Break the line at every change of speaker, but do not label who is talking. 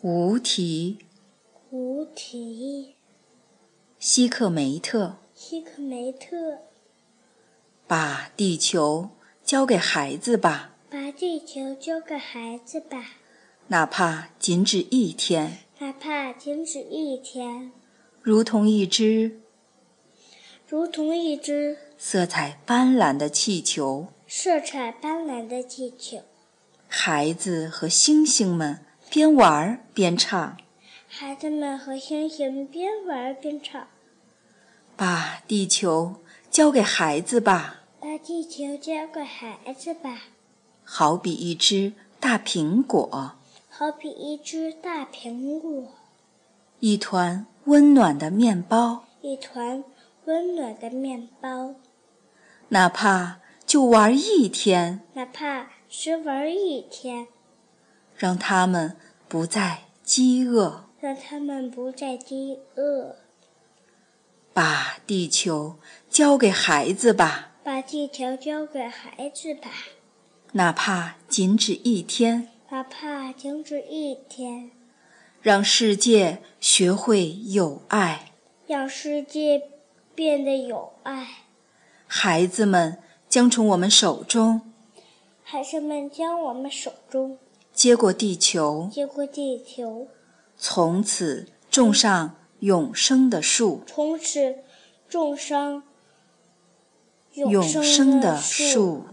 无题，
无题。
希克梅特，
希克梅特。
把地球交给孩子吧，
把地球交给孩子吧，
哪怕仅止一天，
哪怕仅止一天。
如同一只，
如同一只。
色彩斑斓的气球，
色彩斑斓的气球。
孩子和星星们边玩边唱，
孩子们和星星边玩边唱。
把地球交给孩子吧，
把地球交给孩子吧，
好比一只大苹果，
好比一只大苹果，
一团温暖的面包，
一团温暖的面包。
哪怕就玩一天，
哪怕只玩一天，
让他们不再饥饿，
让他们不再饥饿。
把地球交给孩子吧，
把地球交给孩子吧，
哪怕仅止一天，
哪怕仅止一天，
让世界学会有爱，
让世界变得有爱。
孩子们将从我们手中，
孩子们将我们手中
接过地球，
接过地球，
从此种上。永生的树，
从此种上
永生
的
树。